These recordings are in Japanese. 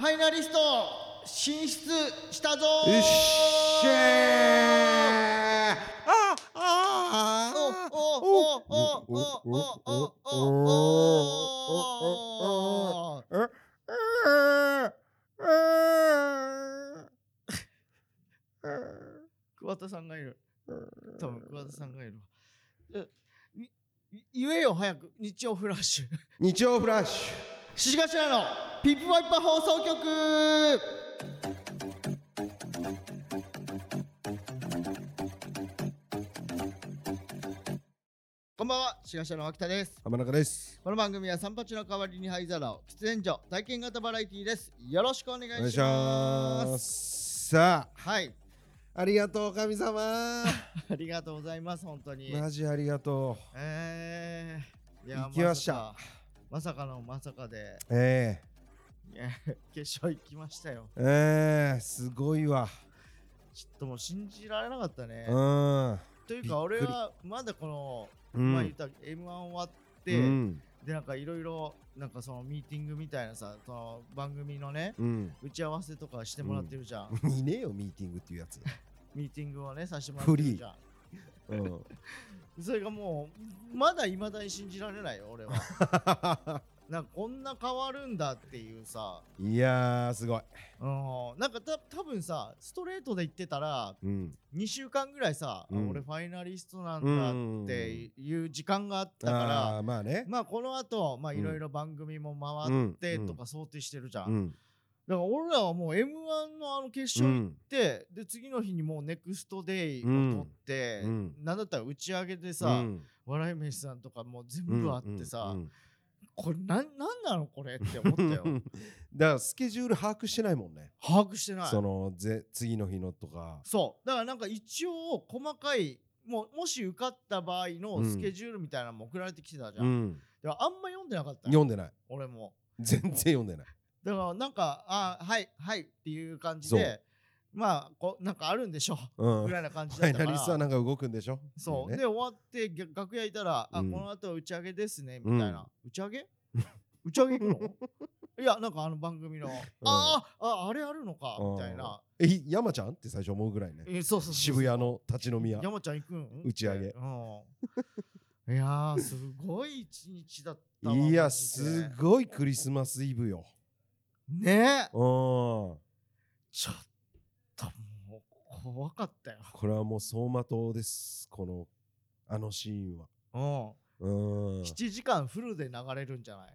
ファイナリスト進出したぞうっしゃー。ああおおおおおおおおお桑田さんがいる多分桑田さんがいるわえに言えよ早く日曜フラッシュ日曜フラッシ獅子頭のピップワイパー放送局。こんばんは獅子頭の秋田です。ュ浜中です。この番組は三八の代わりに灰皿を喫煙所体験型バラエティーです。よろしくお願いお願いししまます。すさはい。あありがとう神様。ありがとうございます本当に。マジありがとえー、いや行きました。さかまさかのまさかで。うえ。いや 決勝行きましたよ。えええすごいわ。ちょっともう信じられなかったね。うん。というか俺はまだこの、うん。まあ言った M1 終わって、うん。でなんかいろいろなんかそのミーティングみたいなさその番組のねうん。打ち合わせとかしてもらってるじゃん、いねえよミーティングっていうやつ。ミーティングをねさせてもらってるじゃん。うんそれがもうまだいまだに信じられないよ俺は。なんかこんな変わるんだっていうさ。いやーすごい。うん。なんかた多分さストレートで言ってたらうん。2週間ぐらいさ、あうん。俺ファイナリストなんだっていう時間があったから、あーまあね。まあこの後まあうんいろいろ番組も回ってうん。とか想定してるじゃん、うんだから俺らはもう m 1のあの決う勝行っんて、で次の日にもうネクストデイを取って、うん。なんだったら打ち上げでさ、うん。笑い飯さんとかもう全部あってさ、うんうんこれなんなんなのこれって思ったよ。だからスケジュール把握してないもんね。把握してない。そのぜ次の日のとか。そう。だからなんか一応細かいもうもし受かった場合のスケジュールみたいなのも送られてきてたじゃん、うん。あんま読んでなかったよ読んでない。俺も。全然読んでないだからなんかあはいはいっていう感じそでまあこうなんかあるんでしょう。ん。ぐらいな感じファイだったから。ナリストはなんか動くんでしょ？そう、ね。で終わって逆楽屋いたら、あうん。この後打ち上げですねみたいな、打ち上げ打ち上げ行くの？いやなんかあの番組の、あーああれあるのかみたいな、え山ちゃんって最初思うぐらいね。えそうそう渋谷の立ち飲み屋。山ちゃん行くん？打ち上げ。うん。いやーすごい一日だったわいやすごいクリスマスイブよね。うん。こちょっともう怖かったよ。れはもう走馬灯です。このあのシーンは。うん。うん。7時間フルで流れるんじゃない？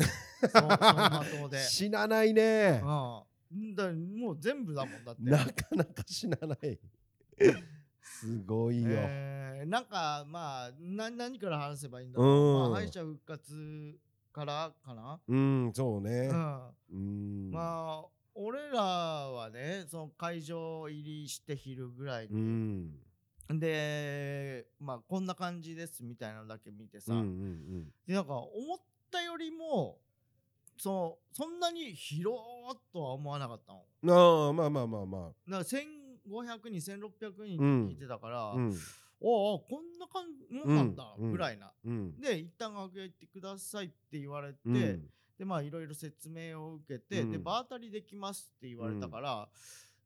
そう走馬灯で。死なないね。うん。だもう全部だもんだって。なかなか死なない。すごいよ、えーなんかまあな何から話せばいいんだろう、うん。まあ、敗者復活からかな、うんそうね。うん。うん。まあ俺らはねその会場入りして昼ぐらいうん。に、でまあこんな感じですみたいなのだけ見てさ、うんうんでなんか思ったよりもそのそんなに広っとは思わなかったの。うんああまあまあまあ。まだから1500人1600人聞いてたから、あうんおおこんな感じもんだうんぐらいな。うん。で一旦楽屋行ってくださいって言われて、うん。でまあいろいろ説明を受けて、うん。で場当たりできますって言われたから、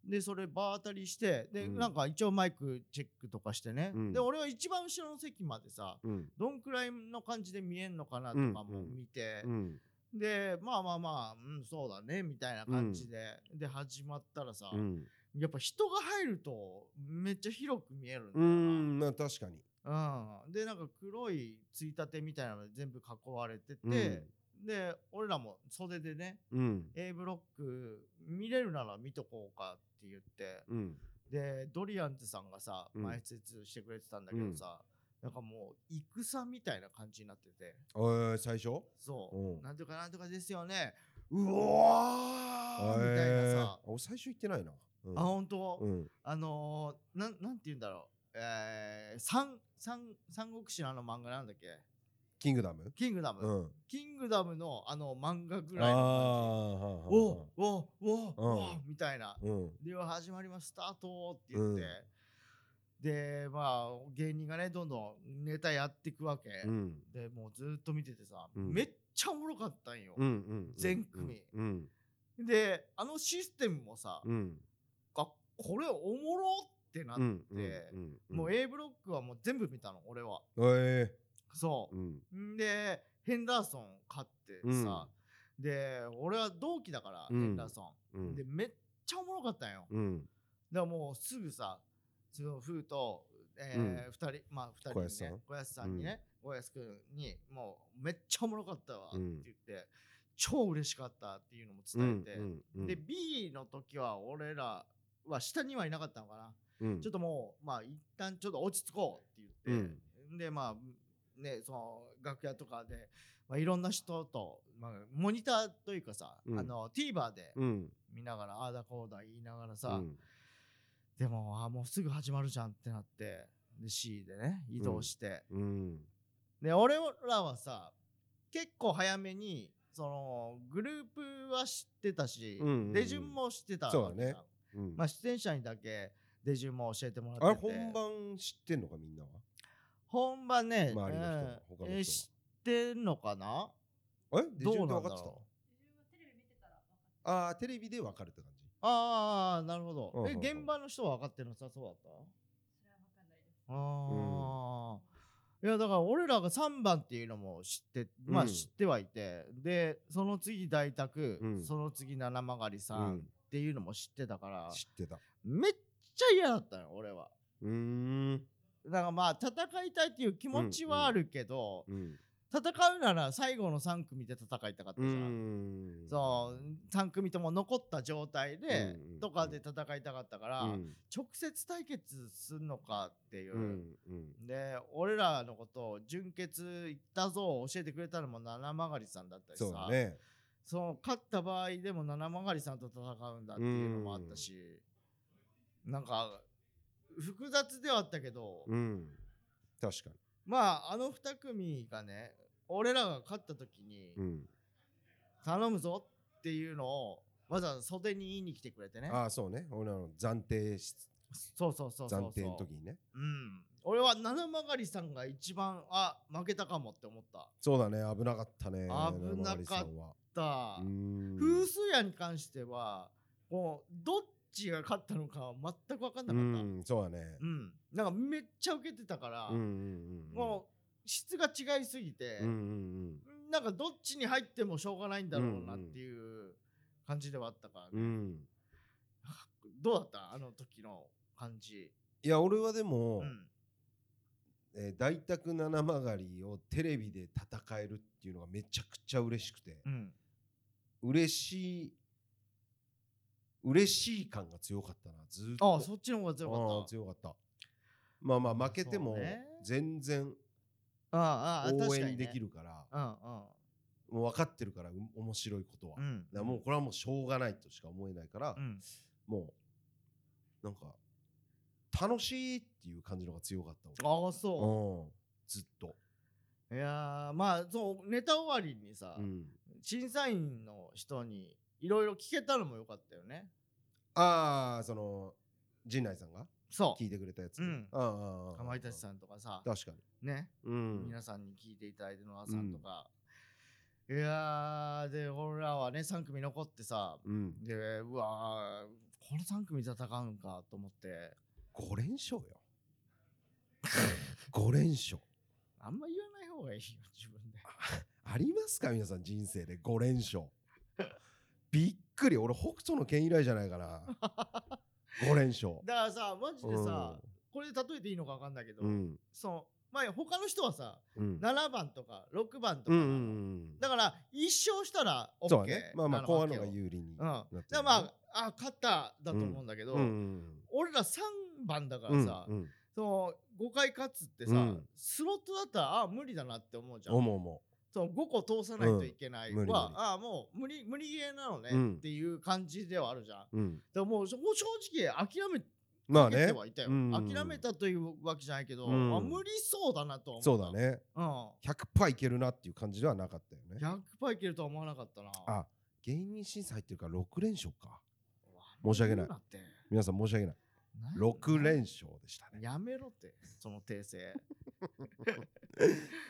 でそれ場当たりしてで、うん。なんか一応マイクチェックとかしてね、うん。で俺は一番後ろの席までさうん。どんくらいの感じで見えんのかなとかも見て、うん。でまあまあまあ、うん、そうだねみたいな感じで、で始まったらさ、うんやっぱ人が入るとめっちゃ広く見えるんだう。んまあ確かに。うん、でなんか黒いついたてみたいなので全部囲われてて、で俺らも袖でねうん。A ブロック見れるなら見とこうかって言ってうん。でドリアンズさんがさうん。前説してくれてたんだけどさ、なんかもう戦みたいな感じになってて。おい最初？そう、うん。なんとかなんとかですよね。うわーみたいなさ、えー俺最初行ってないなうん。あ本当、うん。あのー、なんなんて言うんだろう。えー、三三三国志のあの漫画なんだっけ？キングダム？キングダム、うん。キングダムのあの漫画ぐあらいのあ感じ。おおおおみたいな。うん。では始まります。スタートって言って、でまあ芸人がねどんどんネタやっていくわけ、うん。でもうずっと見ててさ、うん。めっちゃおもろかったんよ、全組。うん。であのシステムもさ、これおもろってなって、うんうんうんもう A ブロックはもう全部見たの俺は。え。そう。えうん。んでヘンダーソン買ってさ、で俺は同期だから、うん。ヘンダーソン、うん。でめっちゃおもろかったんよ、うん。だからもうすぐさそのフーと、えー二人まあ二人に小安さん？ね小安さんにね小安くんにもうめっちゃおもろかったわってうん言って、超嬉しかったっていうのも伝えて、うんうん。で B の時は俺らは下にはいなかったのかな、うん。ちょっともうまあ一旦ちょっと落ち着こうって言って、でまあねその楽屋とかで、まあ、いろんな人と、まあ、モニターというかさ、うん。あの TVer でうん。見ながら、ああだこうだ言いながらさ、うん。でもあもうすぐ始まるじゃんってなってで C でね移動して、うん。で俺らはさ結構早めにそのグループは知ってたし、うんうんうん。出順も知ってたわけそうだねうん。まあ出演者にだけ出順も教えてもあれらってて。本番知ってんのかみんなは？本番ね、周りの人はうん他の人は。えー知ってんのかな？え出どう順って分かってなんだろうた。ああテレビで分かるって感じ。ああなるほど、えうんうんうん。現場の人は分かってるのさそうだった？ああ、いやだから俺らが3番っていうのも知ってまあうん知ってはいて、でその次大宅、うん。その次七曲りさんっていうのも知ってたから、知ってた。めっちゃ嫌だったの俺は。うーん。だからまあ戦いたいっていう気持ちはあるけど、うん戦うなら最後の3組で戦いたかったうじゃん、ん。そう3組とも残った状態で、うんうんとかで戦いたかったから、うん。直接対決すんのかっていう、うんうん。で俺らのことを純潔行ったぞを教えてくれたのも七曲りさんだったりさ。そうだねその勝った場合でも七曲りさんと戦うんだっていうのもあったし、なんか複雑ではあったけど、うん。確かまああの2組がね俺らが勝った時ににうん。頼むぞっていうのをわざわざ袖に言いに来てくれてね。ああそうね。俺らの暫定しそうそうそう暫定の時にね。うん。俺は七曲りさんが一番あ負けたかもって思った。そうだね。危なかったね。危なかっ風数屋に関してはもうどっちが勝ったのかは全く分かんなかった。うんそうだね。うん、なんかめっちゃ受けてたから、うんうんうんもう質が違いすぎて、うんうんなんかどっちに入ってもしょうがないんだろうなっていう感じではあったからね、うん。うん。どうだった？あの時の感じ、いや俺はでも、うん、えー大宅七曲りをテレビで戦えるっていうのがめちゃくちゃ嬉しくて、うん、嬉しい嬉しい感が強かったな。ずーっと。ああそっちの方が強かあった。ー強かった。まあまあ負けても全然ああああ確か応援できるから、うんもう分かってるからう面白いことは、うん。もうこれはもうしょうがないとしか思えないから、うん。もうなんか楽しいっていう感じのが強かったああそ俺うん。ずっと、ういやーまあそうネタ終わりにさ、うん、審査員の人にいろいろ聞けたのもよかったよね。ああその陣内さんがそう。聞いてくれたやつ、うん。ああああああかまいたちさんとかさ。確かに。ね、うん。皆さんに聞いていただいてるのはさんとか、いやーで俺らはね3組残ってさ。うん。でうわーこの3組戦うんかと思って。5連勝よ。5連勝。あんま言わない方がいいよ自分でありますか？皆さん人生で。5連勝。びっくり。俺北斗の剣以来じゃないかな。5連勝。だからさマジでさ、これで例えていいのか分かんないけど、うん。そのまあ他の人はさうん。7番とか6番とか、う。んうんうんだから1勝したら OK そうだね。まあまあな後半のが有利にうん、だからまああ勝っただと思うんだけど、うんうん俺ら3番だかうんらさ、うんその5回勝つってさ、うん。スロットだったらあ無理だなって思うじゃん。思う思その5個通さないといけない。は、うん無理無理。あもう無理無理ゲーなのね、うん。っていう感じではあるじゃん。ううん。でももう正直諦めまあね諦めたというわけじゃないけど、うん。あ無理そうだなと思った。そうだ。ね。うん。100%いけるなっていう感じではなかったよね。100%いけるとは思わなかったな。あ芸人審査入ってるから6連勝か。申し訳ない。皆さん申し訳ない。な6連勝でしたね。やめろって、その訂正。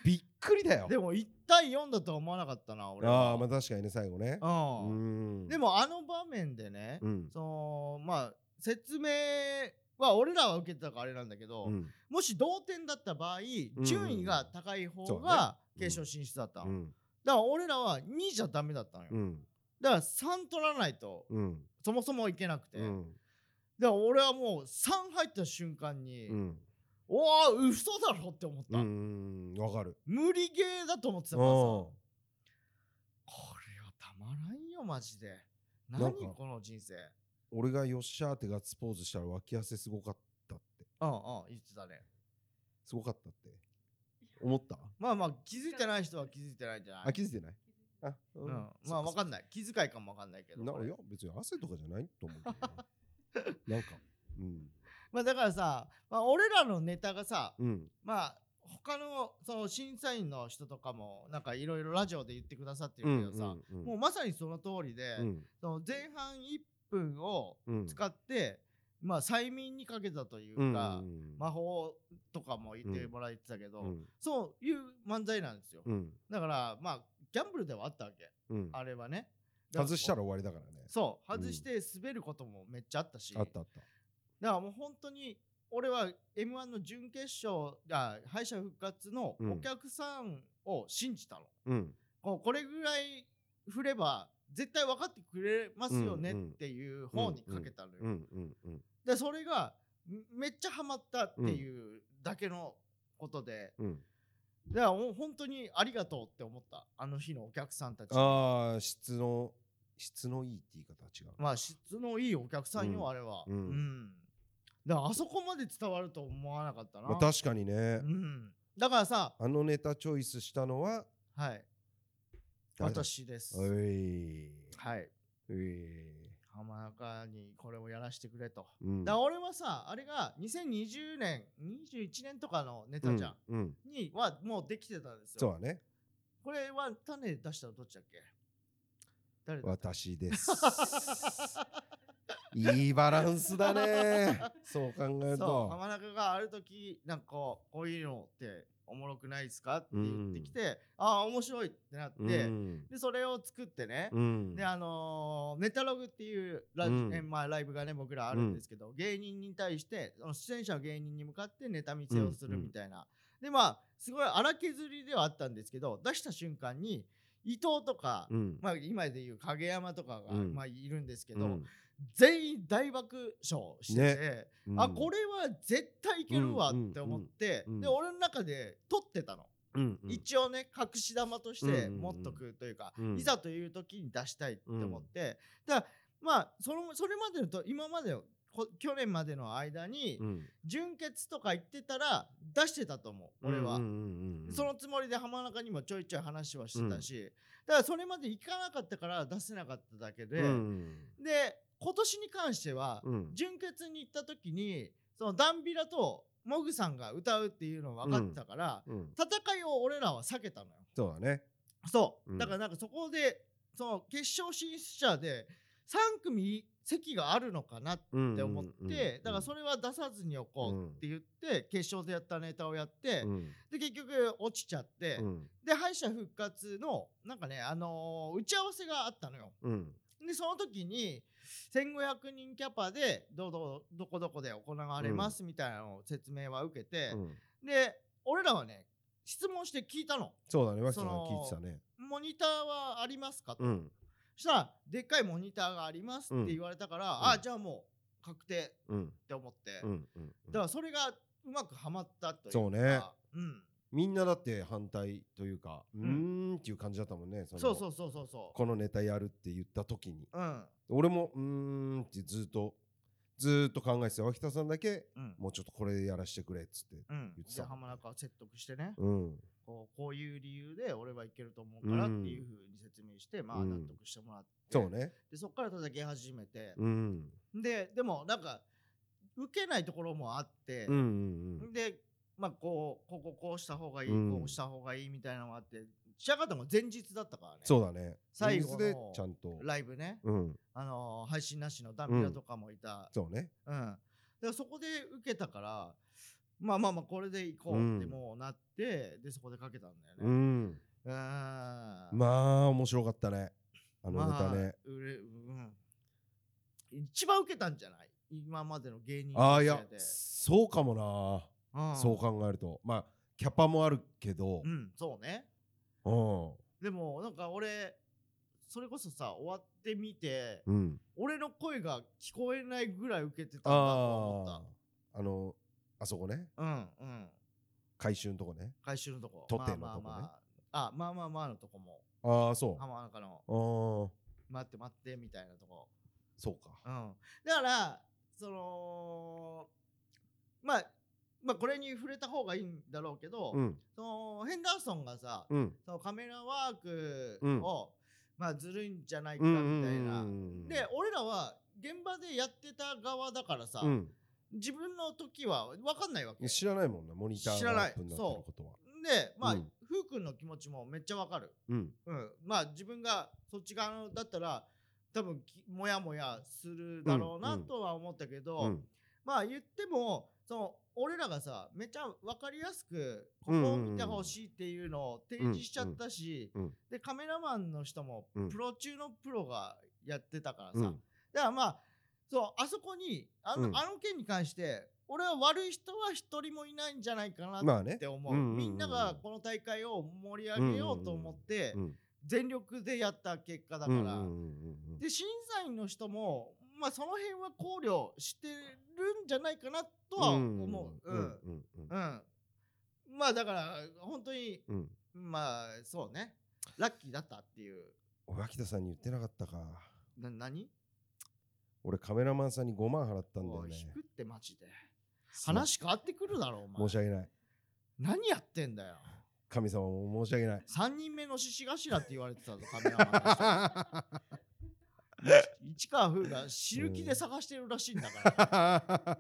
びっくりだよ。でも1対4だとは思わなかったな、俺は。ああまあ確かにね最後ね。うん。うん。でもあの場面でね、うん。そのまあ説明は俺らは受けてたからあれなんだけど、うん。もし同点だった場合ん順位が高い方がね。決勝進出だった。の、うん。だから俺らは2じゃダメだったのよ、うん。だから3取らないとうん。そもそもいけなくて、うん。だから俺はもう3入った瞬間に、うんおお嘘だろって思った、うんわかる。無理ゲーだと思ってたうんからさ。これはたまらんよマジで。何この人生。俺がよっしゃーってガッツポーズしたら脇汗すごかったって。うんうん言ってたね。すごかったって。思った？まあまあ気づいてない人は気づいてないんじゃない？あ気づいてない？あううん、まあわかんない。気遣いかもわかんないけどないや別に汗とかじゃないと思うけどね。なんかうんまあだからさ、まあ、俺らのネタがさうん。まあ他のその審査員の人とかもなんかいろいろラジオで言ってくださってうんるけどさ、うんもうまさにその通りで、うん。その前半1分をうん。使って、まあ催眠にかけたといううんか、うん。魔法とかも言ってもらえてたけど、うん。そういう漫才なんですよ、うん。だからまあギャンブルではあったわけ。うん。あれはね。外したら終わりだからね。そう。外して滑ることもめっちゃあったし、あったあっただからもう本当に俺は m 1の準決勝あ敗者復活のうん。お客さんを信じたの、うん。こうこれぐらい振れば絶対分かってくれますよねうんうん。っていう方にかけたのよ、うんうんうんでそれがんめっちゃハマったっていうだけのことで、うん。だからもう本当にありがとうって思った。あの日のお客さんたちああ質の質のいいって言い方は違う。まあ質のいいお客さんよ、うん。あれは。うんだからあそこまで伝わると思わなかったな、まあ確かにね。うん、だからさあのネタチョイスしたのは？はい。私です。おい。はい。おい。浜中にこれをやらせてくれと、うん。だ俺はさあれが2020年21年とかのネタじゃん、うんうん。にはもうできてたんですよ。そうだね。これは種出したのどっちだっけ？誰だ私です いいバランスだね。そう考えると。浜中がある時なんかこういうのっておもろくないですかって言ってきて、ああ面白いってなって、うん。でそれを作ってね、うん。であのーネタログっていうラ,、うん。えまあ、ライブがね僕らあるんですけど、芸人に対してその出演者の芸人に向かってネタ見せをするみたいな、でまあすごい荒削りではあったんですけど出した瞬間に伊藤とか、うん。まあ、今でいう影山とかが、うん。まあ、いるんですけど、うん全員大爆笑してて、うん。あこれは絶対いけるわって思って、うん。うんうんで俺の中で撮ってたの。うんうん。一応ね隠し玉としてうんうんうん。持っとくというか、うん。いざという時に出したいって思って、だからまあそのそれまでのと今まで去年までの間に、うん。純潔とか言ってたら出してたと思う俺は、うんうんうんうんそのつもりで浜中にもちょいちょい話はしてたし、だからそれまで行かなかったから出せなかっただけで、うん。で今年に関しては、うん。純潔に行った時にそのダンビラとモグさんが歌うっていうの分かってたから、うん。戦いを俺らは避けたのよ。そうだね。そう、うん。だからなんかそこでその決勝進出者で3組席があるのかなってって思って、だからそれは出さずにおこうって言って、決勝でやったネタをやって、うん。で結局落ちちゃって、うん。で敗者復活のなんかねあのー打ち合わせがあったのよ。うん。でその時に1500人キャパでどうどうどこどこで行われますみたいなのを説明は受けて、うん。で俺らはね質問して聞いたの。そうだね脇さん聞いてたね。モニターはありますかと、うん。そしたらでっかいモニターがありますって言われたから、うん。あじゃあもう確定うん。って思って、だからそれがうまくはまったというかそうね。うん、みんなだって反対というかうーんんっていう感じだったもんねのそうそうそうそうそこのネタやるって言った時に。ううん。俺もうーんってずっとずーっと考えてた脇田さんだけうん。もうちょっとこれやらしてくれっつってうん。言ってた。で浜中を説得してね。うん。こうこういう理由で俺はいけると思うからっていうふうに説明して、まあうん。納得してもらって、そうね。でそこから叩き始めて、うん。ででもなんか受けないところもあってうんう、ん。でまあこうこここうした方がいい、うん。こうした方がいいみたいなのがあって仕上がったのが前日だったからね。そうだね。最後の前日でちゃんとライブね、うん。あのー配信なしのダンビラとかもいた、そうね。うん。だからそこで受けたからまあまあまあこれでいこうってもうなって、でそこでかけたんだよね。うん。うん。まあ面白かったね。あのネタねまあうれうん。一番受けたんじゃない？今までの芸人ああいや人生で。そうかもな、うんそう考えると。まあキャパもあるけど。うんそうね。うん。でもなんか俺それこそさ終わってみてうん。俺の声が聞こえないぐらい受けてたんだと思っあああのあそこね。たうんうん。回収のとこね。回収のとこ。取っ手のとこね。まあまあまあ。あまあまあまあのとこも。ああそう。浜中の。ああ待って待ってみたいなとこ。そうか。うん。だからそのまあまあこれに触れた方がいいんだろうけど、うん。そのヘンダーソンがさ、うん。そのカメラワークうん。を、まあずるいんじゃないかみたいな、うんで俺らは現場でやってた側だからさ、うん。自分の時は分かんないわけ知らないもんなモニター知らない。がアップになってることは。でまあ、うん。ふうくんの気持ちもめっちゃ分かる、うん。うん、まあ自分がそっち側だったら多分きもやもやするだろうなうん。とは思ったけど、うん。まあ言ってもその俺らがさめっちゃ分かりやすくこうんこを見てほしいっていうのを提示しちゃったし、うんうん。でカメラマンの人もうん。プロ中のプロがやってたからさ、うん。だからまあそうあそこにあの,、うん。あの件に関して俺は悪い人は一人もいないんじゃないかなまあね。って思う,、うんうんうんみんながこの大会を盛り上げようと思ってうん全力でやった結果だから、で審査員の人もまあその辺は考慮してるんじゃないかなとは思う。うん。うん。まあだから本当にうん。まあそうね。ラッキーだったっていう。お脇田さんに言ってなかったか。な何？俺カメラマンさんに5万払ったんだよね。引くってマジで。話変わってくるだろお前。申し訳ない。何やってんだよ。神様も申し訳ない。3人目の獅子頭って言われてたぞカメラマン 市川風が死ぬ気で探してるらしいんだから、だか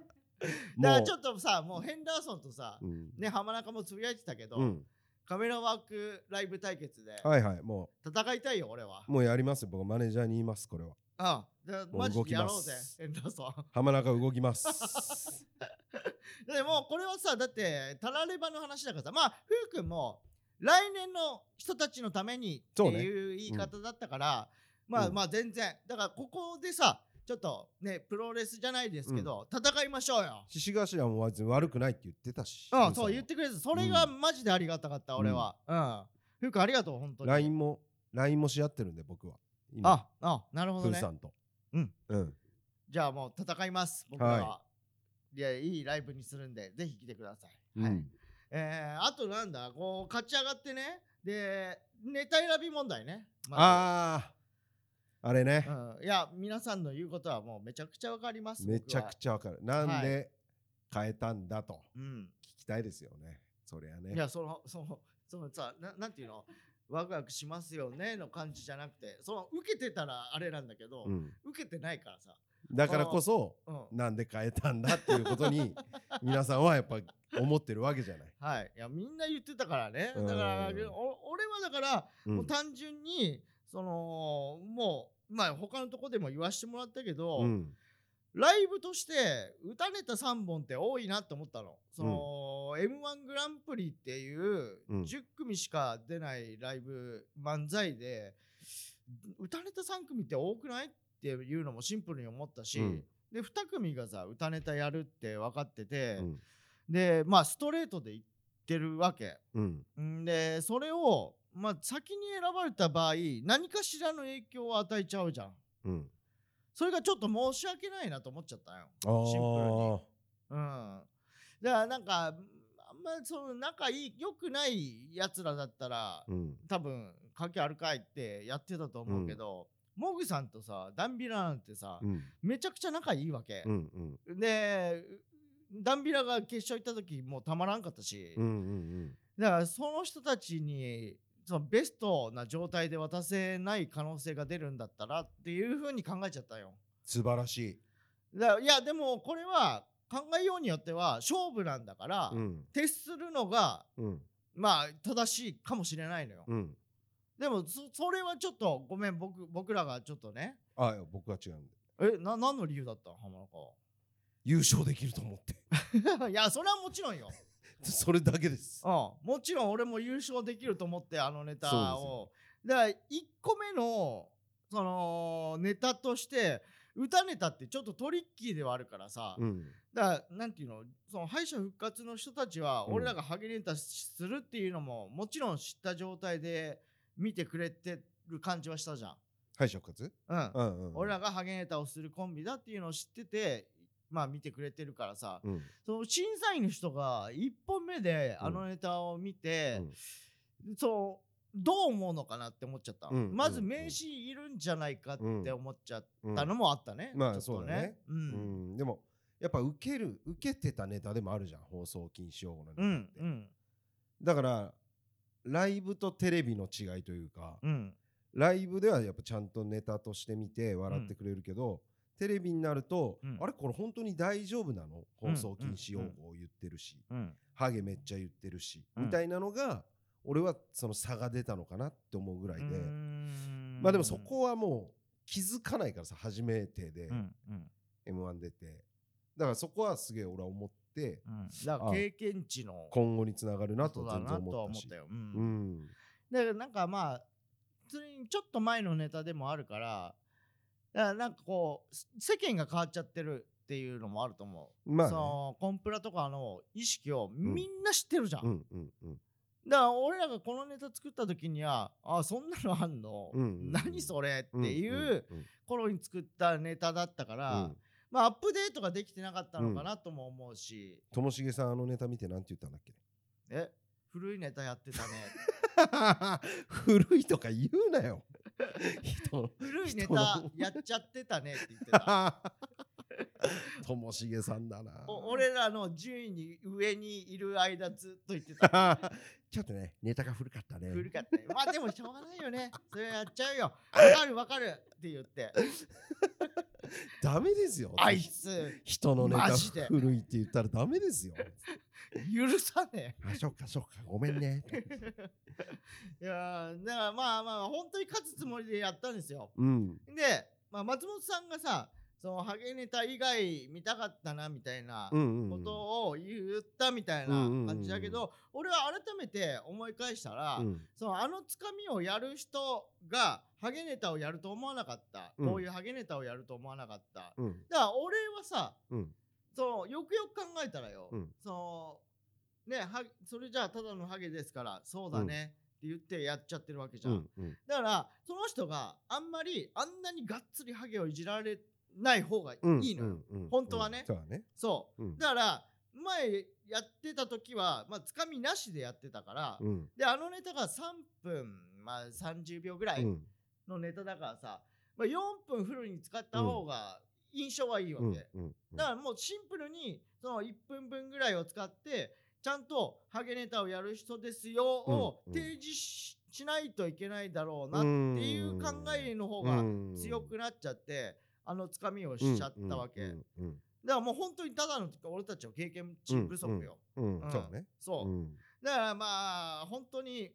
らちょっとさもうヘンダーソンとさうん。ね浜中もつぶやいてたけど、うん。カメラワークライブ対決ではいはいも戦いたいよ俺は。うもうやりますよ僕マネージャーに言いますこれは。ああマジでやろうぜヘンダーソン。浜中動きます。でもこれはさだってタラレバの話だからさまあふうくんも来年の人たちのためにっていう言い方だったから、まあうんまあ全然。だからここでさちょっとねプロレスじゃないですけど、戦いましょうよ。獅子頭も悪くないって言ってたしうんそう言ってくれてそれがマジでありがたかった、俺は。うん。ふうありがとう本当に。LINE も LINE もし合ってるんで僕は。今。ああなるほどね。さんと。うん。うん。じゃあもう戦います僕らは、い、やいいライブにするんでぜひ来てください、はい。うんえー、あとなんだこう勝ち上がってね。でネタ選び問題ね、まあああれね。ずうん、いや皆さんの言うことはもうめちゃくちゃわかりますめちゃくちちゃわかる。なんで変えたんだと聞きたいですよね。そりゃね。いやその そのそのさななんていうの？ワクワクしますよねの感じじゃなくて。その受けてたらあれなんだけど、うん。受けてないからさ、だからこそうん、なんで変えたんだっていうことに 皆さんはやっぱ思ってるわけじゃない。はい。いやみんな言ってたからね。うん。だからお俺はだからうん。もう単純にそのもうまあ他のとこでも言わしてもらったけど、うん。ライブとして歌ネタ3本って多いなって思ったの。その、m 1グランプリっていううん。10組しか出ないライブ漫才で歌ネタ3組って多くない？っていうのもシンプルに思ったし、うん。で2組がさ歌ネタやるって分かってて、うん。でまあストレートでいってるわけ。うん。んでそれを、まあ、先に選ばれた場合何かしらの影響を与えちゃうじゃん。うんそれがちょっと申し訳ないなと思っちゃったよ。あシンプルに。ーうん。だからなんか、あんまその仲いい、良くないやつらだったら、うん多分、関係あるかいってやってたと思うけど、モグさんとさ、ダンビラなんてさ、うんめちゃくちゃ仲いいわけう。んうんで、ダンビラが決勝行った時もうたまらんかったし、うんうんだからその人たちに、そのベストな状態で渡せない可能性が出るんだったらっていうふうに考えちゃったよ。素晴らしい。だいやでもこれは考えようによっては勝負なんだから、うん徹するのがうんまあ正しいかもしれないのよ、うん。でもそそれはちょっとごめん僕僕らがちょっとねあいや僕は違うんで。えな何の理由だった？の浜優勝できると思って。中 いやそれはもちろんよ、それだけです。うん、もちろん俺も優勝できると思ってあのネタを。だから1個目のそのネタとして歌ネタってちょっとトリッキーではあるからさ、うん。だからなんていうのその敗者復活の人たちはうん。俺らがハゲネタするっていうのももちろん知った状態で見てくれてる感じはしたじゃん。敗者復活？うん。うんうんうん。俺らがハゲネタをするコンビだっていうのを知っててまあ見てくれてるからさ。うん。その審査員の人が1本目であのネタを見て、そうどう思うのかなって思っちゃった、うんまずうん名刺いるんじゃないかって思っちゃっうんたのもあったね、まあそうだね。ううん。んでもやっぱ受ける受けてたネタでもあるじゃん放送禁止用語のネタうんってうん。だからライブとテレビの違いというかうん。ライブではやっぱちゃんとネタとして見て笑ってくれるけど、テレビになると、うん。あれこれ本当に大丈夫なの？放送禁止用語を言ってるし、うん。ハゲめっちゃ言ってるし、うん。みたいなのが俺はその差が出たのかなって思うぐらいで、まあでもそこはもう気づかないからさ初めてで。m 1出て。だからそこはすげえ俺は思って。うん。だから経験値の今後につながるなこと全然なとは思ったし。思ったよ、ううんん。だからなんかまあ普通にちょっと前のネタでもあるかららなんかこう世間が変わっちゃってるっていうのもあると思う、まあね。そのコンプラとかの意識をみんな知ってるじゃん、うんうんうん。だから俺らがこのネタ作った時にはあそんなのあんの、うんうんうん。何それ？ってうんいううん。頃に作ったネタだったから、うん。まあアップデートができてなかったのかなとも思うし、ともしげさんあのネタ見てなんて言ったんだっけ？え？古いネタやってたね。古いとか言うなよ。人 古いネ人タのやっちゃってたねって言ってた。ともしげさんだな。お俺らの順位に上にいる間ずっと言ってた。ちょっとねネタが古かったね。古かったね。まあでもしょうがないよね。それやっちゃうよ。わかるわかる。って言って。ダメですよ。あいつ。人のネタ古いって言ったらダメですよ 許さねあそっかそっかごめんね。え いやーだからまあまあ本当に勝つつもりでやったんですよ。うん。で、まあ、松本さんがさそのハゲネタ以外見たかったなみたいなことを言ったみたいな感じだけど、俺は改めて思い返したら、うん。そのあのつかみをやる人がハゲネタをやると思わなかった、うん。こういうハゲネタをやると思わなかった、うん。だから俺はさうんそのよくよく考えたらよ、うん。そのねはそれじゃあただのハゲですからそうだねって言ってやっちゃってるわけじゃん、うんうん。だからその人があんまりあんなにがっつりハゲをいじられない方がいいうんのよ、うんうん。本当はね。そうだね。そう、うん。だから前やってた時はまあつかみなしでやってたから、うん。であのネタが3分、まあ、30秒ぐらいうん。のネタだからさ、まあ、4分フルに使った方が印象はいいわけ、だからもうシンプルにその1分分ぐらいを使ってちゃんとハゲネタをやる人ですよをうん。提示ししないといけないだろうなっていう考えの方が強くなっちゃってあのつかみをしちゃったわけ、だからもう本当にただの俺たちの経験値不足よ、そうね。そう、うん。だからまあ本当に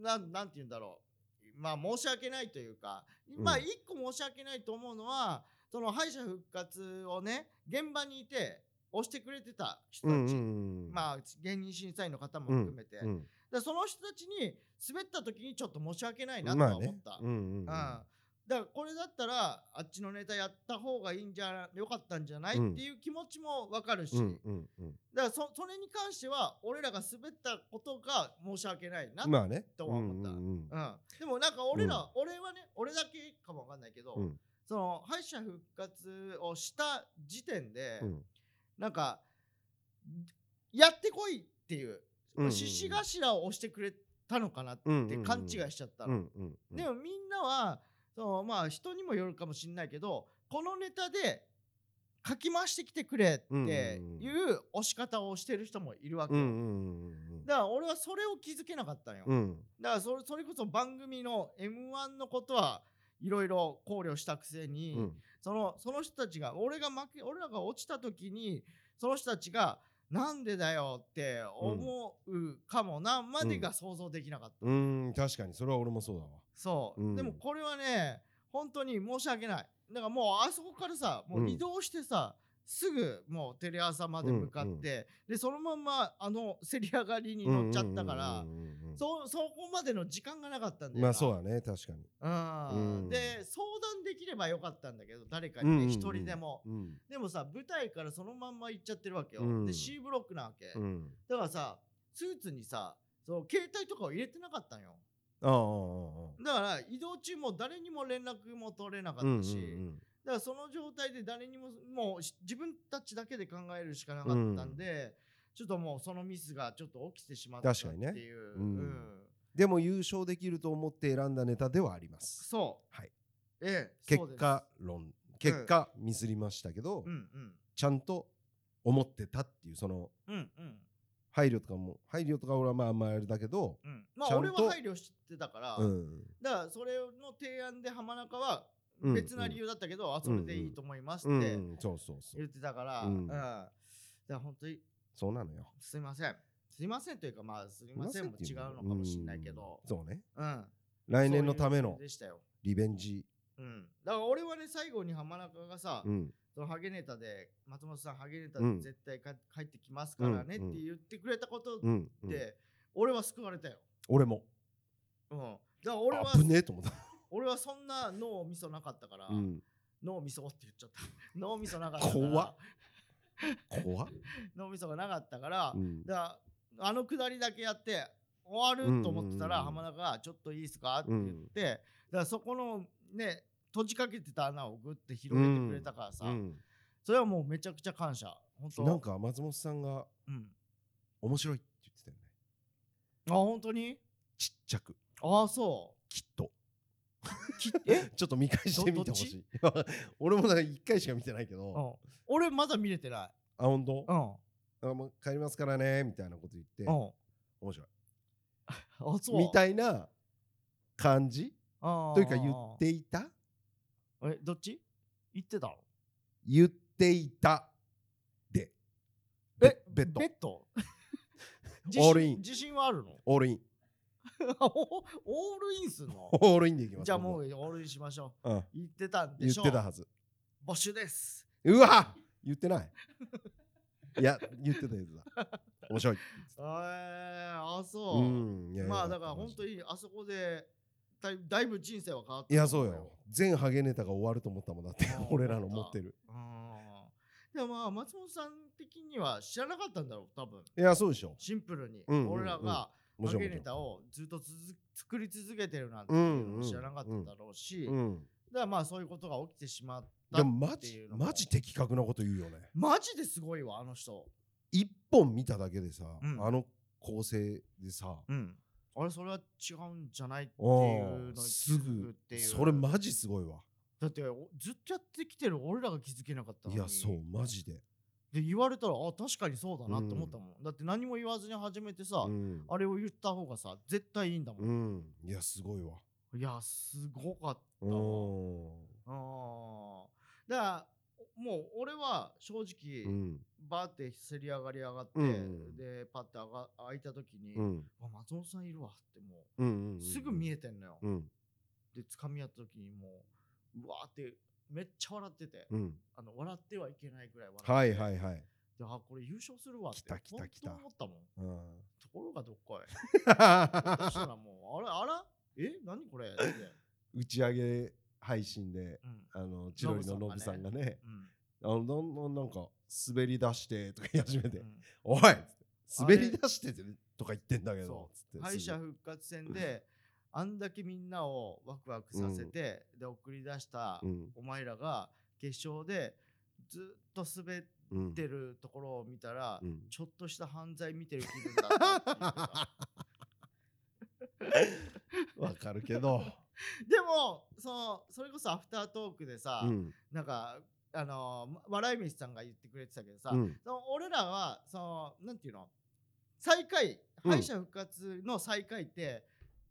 なんなんて言うんだろう。まあ申し訳ないというか、うん。まあ一個申し訳ないと思うのはその敗者復活をね現場にいて押してくれてた人たち、うんうんうんまあ芸人審査員の方も含めて、うん。でその人たちに滑った時にちょっと申し訳ないなとは思った。うんうんうん。うん。だからこれだったらあっちのネタやった方がいいんじゃよかったんじゃない、うん。っていう気持ちもわかるし、うんうんうん。だからそそれに関しては俺らが滑ったことが申し訳ないな、まあね。とは思った。うんうんうん。でもなんか俺ら、俺はね俺だけかもわかんないけど、うんその敗者復活をした時点で、うん。なんかやってこいっていう獅子頭を押してくれたのかなって勘違いしちゃったの、でもみんなはそのまあ人にもよるかもしれないけどこのネタで書き回してきてくれっていう押し方をしてる人もいるわけよ、だから俺はそれを気づけなかったのよ、うん。だからそれそれこそ番組の m 1のことはいろいろ考慮したくせに、うん。そのその人たちが俺が負け俺らが落ちた時にその人たちがなんでだよって思うかもな、までが想像できなかった、うん確かに。それは俺もそうだわ。そう、うん。でもこれはね本当に申し訳ない。だからもうあそこからさもう移動してさ、すぐもうテレ朝まで向かって、でそのまんまあの競り上がりに乗っちゃったから、うんうんうんうんそそこまでの時間がなかったんだよな。まあそうだね確かに。うん。うん。で相談できればよかったんだけど誰かにね一、人でも。うん。でもさ舞台からそのまんま行っちゃってるわけよ、うん。で C ブロックなわけ、うん。だからさスーツにさそう携帯とかを入れてなかったんよ。だから移動中も誰にも連絡も取れなかったし、だからその状態で誰にももうし自分たちだけで考えるしかなかったんで、ちょっともうそのミスがちょっと起きてしまったって確かにね。いう、うん。うん。でも優勝できると思って選んだネタではあります。そう。はい。ええ結果論。結果ミスりましたけど、うんうん。ちゃんと思ってたっていうそのうんうん。配慮とかも配慮とか俺はまああんまあれだけど、うん。まあ俺は配慮してたから、うん。だからそれの提案で浜中はうん別な理由だったけど、あそれでいいと思いますってうんうん、そうそうそう。言ってたから、ううん。んだから本当にそうなのよ。すいません。すいませんというかまあすいませんも違うのかもしれないけど。うん、そうねうん、来年のための理由でしたよ、リベンジうん、だから俺はね最後に浜中がさ、うんそのハゲネタで松本さんハゲネタうんで絶対か帰ってきますからねって言ってくれたことで、俺は救われたよ、俺もうん、だから俺は危ねえと思った、俺はそんな脳みそなかったから、うん、脳みそって言っちゃった脳みそなかったから怖っ怖っ、脳みそがなかったから、うん。だからあのくだりだけやって終わると思ってたら、うんうんうん。うん浜中が「ちょっといいですか?」って言って、だからそこのね閉じかけてた穴をグッて広げてくれたからさ、うん、それはもうめちゃくちゃ感謝。本当。なんか松本さんがうん、面白いって言ってたよね。あ本当に？ちっちゃく。ああそきっとえ、ちょっと見返してみてほしい。俺もなんか1回しか見てないけど、うん、俺まだ見れてない。あ本当、うん。あもう帰りますからねみたいなこと言って、うん。面白い。あそう？みたいな感じ？というか言っていた？えどっち？言ってたの？言っていた。で。えベッド。ベッド？自オールイン信自信はあるの？オールイン オールインすんの？オールインでいきますじゃあもう僕オールインしましょはうん。う言ってたんで言っしょてたはず。募集です。うわ言ってない。いや言ってたやつだ。面白いえー、あそう、うんいやまあよだから本当ににあそこでだいだいぶ人生は変わったいやそうよ。全ハゲネタが終わると思ったもんだって 俺らの持ってる。うんでもまあ松本さん的には知らなかったんだろう多分。いやそうでしょ。シンプルに、うんうんうん。俺らがもちろんネタをずっと続作り続けてるなんて知らなかったんだろうし、だかうんらまあそういうことが起きてしまったでもマっていジうのも。マジ的確なこと言うよね。マジですごいわあの人。一本見ただけでさ、うん。あの構成でさ。うん。あれそれは違うんじゃないっていうおのすぐっていう。それマジすごいわ。だっておずっとやってきてる俺らが気づけなかったのに。いやそうマジで、で言われたらあ確かにそうだなって思ったもん、だって何も言わずに始めてさ、うん。あれを言った方がさ絶対いいんだもん、うん、いやすごいわ。いやすごかったうわだからもう俺は正直、うん。バーってせり上がり上がって、うんでパッて上が開いた時に、うん。あ松本さんいるわってもうんうんうんうすぐ見えてんのよ、うん。で掴み合った時にもううわーってめっちゃ笑ってて、うん。あの笑ってはいけないぐらい笑ってはいはいはい。であこれ優勝するわって来た来た思ったもん。うん。ところがどっこい。そしたらもうあれあら？え？何これ？打ち上げ配信でうん。あの千鳥のノブさんがね。うん。あのどんどんなんか滑り出してとか言い始めてうん「おい!」滑り出しててとか言ってんだけど敗者復活戦であんだけみんなをワクワクさせて、で送り出したうん。お前らが決勝でずっと滑っうんてるところを見たら、うん。ちょっとした犯罪見てる気分だった わかるけど。でもそのそれこそアフタートークでさ、うん。なんかあのー笑い飯さんが言ってくれてたけどさ、うん。その俺らはそのなんていうの最下位うん。敗者復活の最下位って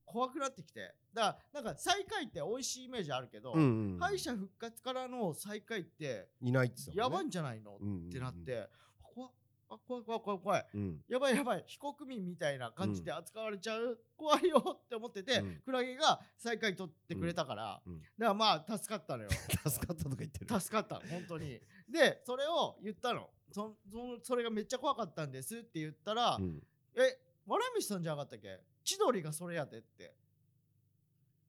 怖くなってきて。だからなんか最下位って美味しいイメージあるけど、うんうん敗者復活からの最下位っていないって言ってたやばいんじゃないの、うんうんうん。ってなって怖っ。あ怖い怖い怖い怖い。うん。やばいやばい。非国民みたいな感じで扱われちゃう、怖いよって思ってて、うん。クラゲが最下位取ってくれたから、うん。うん。だからまあ助かったのよ。助かったとか言ってる。助かった本当に。でそれを言ったの。そそそれがめっちゃ怖かったんですって言ったら、うん。えわらみさんじゃなかったっけ？千鳥がそれやでって。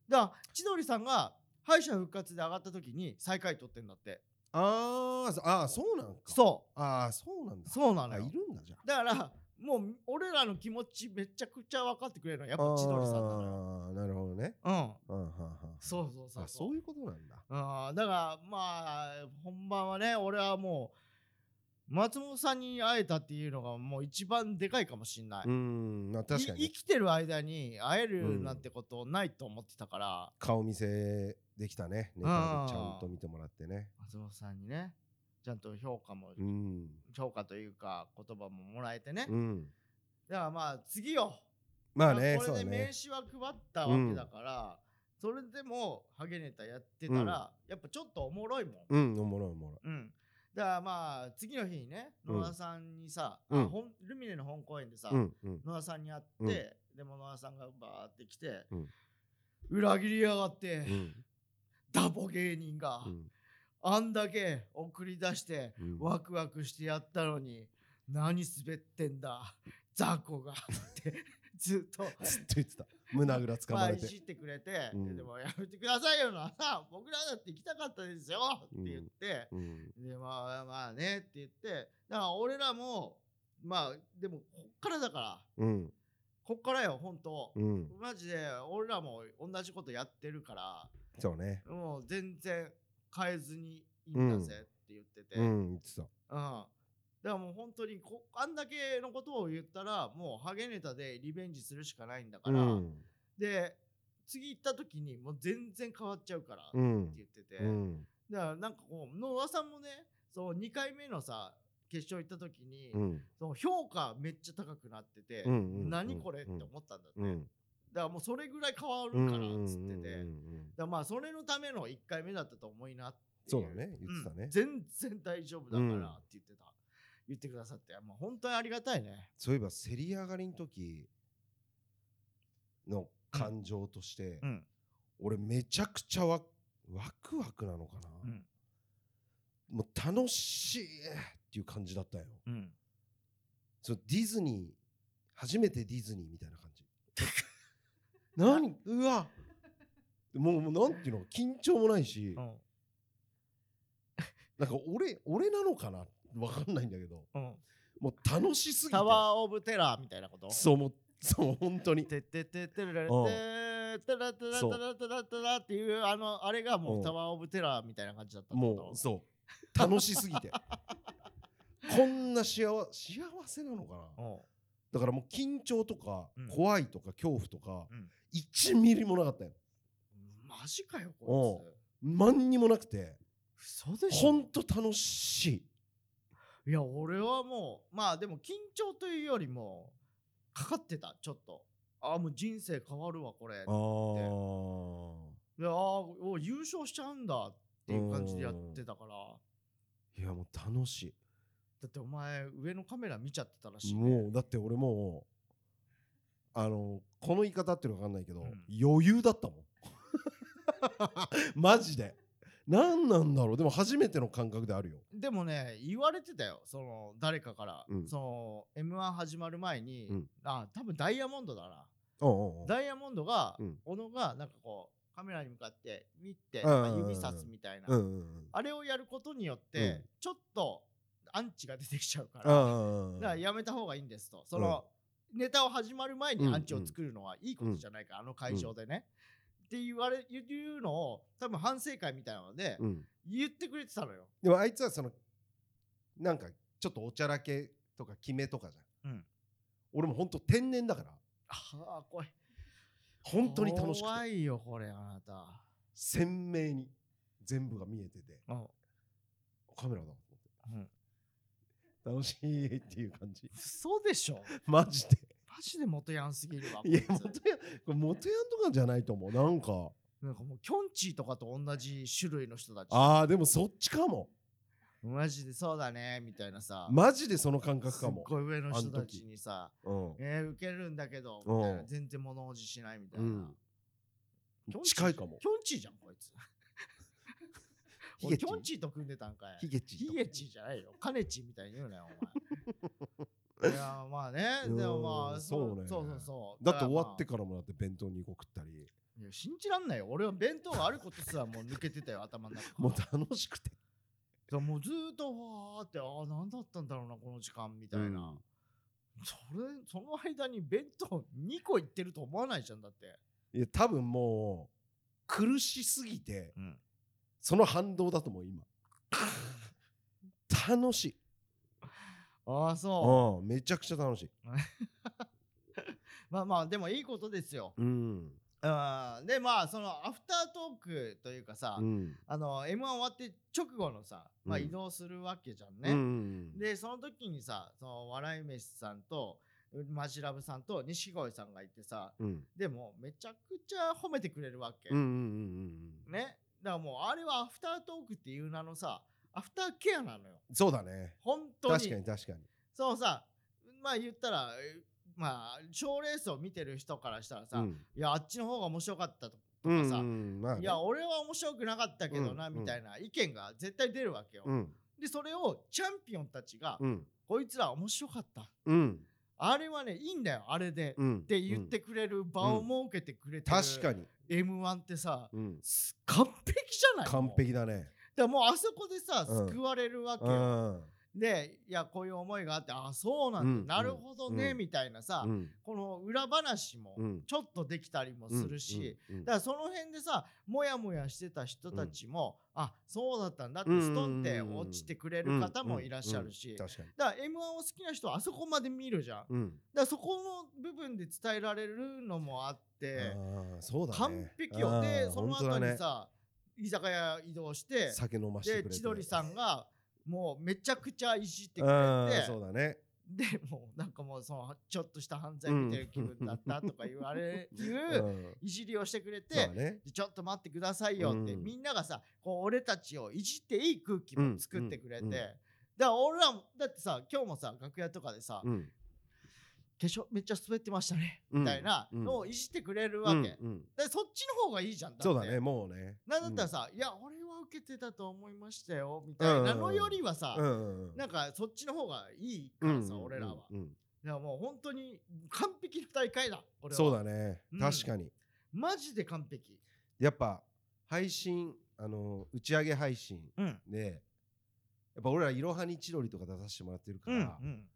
だから千鳥さんが敗者復活で上がった時に最下位取ってんだって。あーそあーそうなんか。そう。ああそうなんだ。そうなのいるんだじゃだからもう俺らの気持ちめちゃくちゃ分かってくれるのはやっあぱ千鳥さんなのよあーなるほどね。うん。うんはんはん。はんそうそうそう。あそういうことなんだ。あーだからまあ本番はね俺はもう松本さんに会えたっていうのがもう一番でかいかもしんない、うん。まあ確かに。生きてる間に会えるなんてことないと思ってたから、顔見せできたね。ネタでちゃんと見てもらってね。松本さんにねちゃんと評価も、うん。評価というか言葉ももらえてね、うん。だからまあ次よ。まあねこれで名刺は配ったわけだから、それでもハゲネタやってたら、やっぱちょっとおもろいもん。うんおもろいおもろい。うん。だからまあ次の日にねうん。野田さんにさ、うん。ルミネの本公演でさ、うんうん。野田さんに会って、うん。でも野田さんがバーって来て、うん。裏切りやがって、うん。ダボ芸人が、うん。あんだけ送り出して、うん。ワクワクしてやったのに何滑ってんだ雑魚がってずっと。ずっと言ってた胸ぐらつかまれて。じってくれて、うん。でもやめてくださいよな 僕らだって行きたかったですよって言って、うん。でまあまあねって言って。だから俺らもまあでもこっからだから。うん。こっからよ本当、うん。マジで俺らも同じことやってるから。そうね。もう全然変えずにいいんだぜって言ってて、ううんん言ってただからもう本当にこあんだけのことを言ったらもうハゲネタでリベンジするしかないんだから、うん。で次行った時にもう全然変わっちゃうからってうん言ってて、うん。だからなんかこう野田さんもねそう2回目のさ決勝行った時に、うん。その評価めっちゃ高くなってて、うんうんうん何これって思ったんだって、うん。だからもうそれぐらい変わるうんからっうんつってて、うんだかうんらまあそれのための1回目だったと思いなっていそうだね。言ってたね。うん。全然大丈夫だからうんって言ってた、言ってくださってもう本当にありがたいね。そういえば競り上がりの時の感情として、うん。俺めちゃくちゃワワクワクなのかな、うん。もう楽しいっていう感じだったよ。うん。そうディズニー初めてディズニーみたいな感じ。何？うわ！もうもうなんていうの？緊張もないし、うん。なんか俺俺なのかなわかんないんだけど。うん。もう楽しすぎて。タワーオブテラーみたいなこと？そうもうそう本当に。てってってってれれててらてらそうてらてらてらっていうあのあれがもううんタワーオブテラーみたいな感じだったもうそう楽しすぎてこんな幸幸せなのかなうんだからもう緊張とかうん怖いとか恐怖とかうん1ミリもなかったよマジかよこ何にもなくていつ嘘でしょほんと楽しいいや俺はもうまあでも緊張というよりもかかってたちょっと。ああもう人生変わるわこれあいやあーお優勝しちゃうんだっていう感じでやってたから。いやもう楽しだってお前上のカメラ見ちゃってたらしいいね。もうだって俺もうあのこの言い方っていうのわかんないけど、うん。余裕だったもん。マジで何なんだろう？でも初めての感覚であるよ。でもね言われてたよ。その誰かから、うん。その m 1始まる前に、うん。あ多分ダイヤモンドだな。おうおうおう。ダイヤモンドが、うん。小野がなんかこうカメラに向かって見て、うんうんうんなん。か指さすみたいな、うんうんうん。あれをやることによって、うん。ちょっとアンチが出てきちゃうかうら、んうんだからやめた方がいいんですと。その、ネタを始まる前にうんアンチを作るのはいいことじゃないか、あの会場でね、って言われ言うのを多分反省会みたいなのでうん。言ってくれてたのよ。でもあいつはそのなんかちょっとおちゃらけとか決めとかじゃん、うん。俺も本当天然だから。ああ怖い。本当に楽しくて。怖いよこれあなた。鮮明に全部が見えてて。うん。カメラだとうん思って。楽しいっていう感じ。嘘でしょ。マジでマジで元ヤンすぎるわ。いや元ヤンこれ元ヤンとかじゃないと思う。なんか。なんかもうキョンチーとかと同じ種類の人たち。あーでもそっちかも。マジでそうだねみたいなさ。マジでその感覚すかも。っごい上の人たちにさ、うん。えー、受けるんだけど、うん。みたいな。全然物おじしないみたいな。うん。近いかも。キョンチーじゃん、こいつ。ヒゲチンと組んでたんかい。ヒゲチヒゲチじゃないよ。カネチみたいに言うなよお前いやまあね。うん。でもまあそうね。そうそうそう。だって終わってかからもだって弁当2個食ったり。いや信じらんないよ。俺は弁当があることすらもう抜けてたよ頭の中。もう楽しくて。もうずーっとわーってああ何だったんだろうなこの時間みたいな、うん。それその間に弁当2個いってると思わないじゃんだって、いや多分もう苦しすぎてうん、その反動だと思う今。楽しいああそう。うんめちゃくちゃ楽しい。まあまあでもいいことですよ。うん。うん。でまあそのアフタートークというかさ、うん。あの m 1終わって直後のさ、まあ、うん。移動するわけじゃんうね、んでその時にさその笑い飯さんとマジラブさんと錦鯉さんがいてさうん。でもめちゃくちゃ褒めてくれるわけ、うんうんうん。ね。だからもうあれはアフタートークっていう名のさアフターケアなのよ。そうだね。本当に。確かに確かに。そうさまあ言ったらえまあ賞レースを見てる人からしたらさ、うん。いやあっちの方が面白かったとうんうかさ、んまあね。いや俺は面白くなかったけどな、うんみたいな意見が絶対出るわけよ、うん。でそれをチャンピオンたちが、うん。こいつら面白かった。うん。あれはねいいんだよあれで、うん。って言ってくれる場を設けてくれてる、確かに。m 1ってさ完璧じゃない？完璧だねだからもうあそこでさうん。救われるわけうよ、ん。でいやこういう思いがあってあそうなんだ、うん。なるほどね、うん。みたいなさ、うん。この裏話もうん。ちょっとできたりもするし、うん。うん。だからその辺でさもやもやしてた人たちも、あそうだったんだってうん。ストンって落ちてくれる方もいらっしゃるし、だから m 1を好きな人はあそこまで見るじゃん。だかうんらそこの部分で伝えられるのもあってそうだね。完璧よ。でその後にさ、居酒屋移動して酒飲ましてくれて。で千鳥さんがもうめちゃくちゃいじってくうれてんそうだね。でもうなんかもうそのちょっとした犯罪見てる気分だったとか言われういううん。いじりをしてくれてね。でちょっと待ってくださいよって、うん。みんながさこう俺たちをいじっていい空気も作ってくれて、うん。うん。だから俺らもだってさ今日もさ楽屋とかでさ、化うん粧めっちゃ滑ってましたね、うん。みたいなのをいじってくれるわけ、でそっちの方がいいじゃんだって。そうだねもうね。なんだったらさ、いや俺は受けてたと思いましたよみたいなのよりはさ、うなんかそっちの方がいいからさ、うん俺らは。いやもう本当に完璧な大会だ、これは。そうだね。うん。確かに。マジで完璧。やっぱ配信あの打ち上げ配信うん。でやっぱ俺らいろはに千鳥とか出させてもらってるかうん。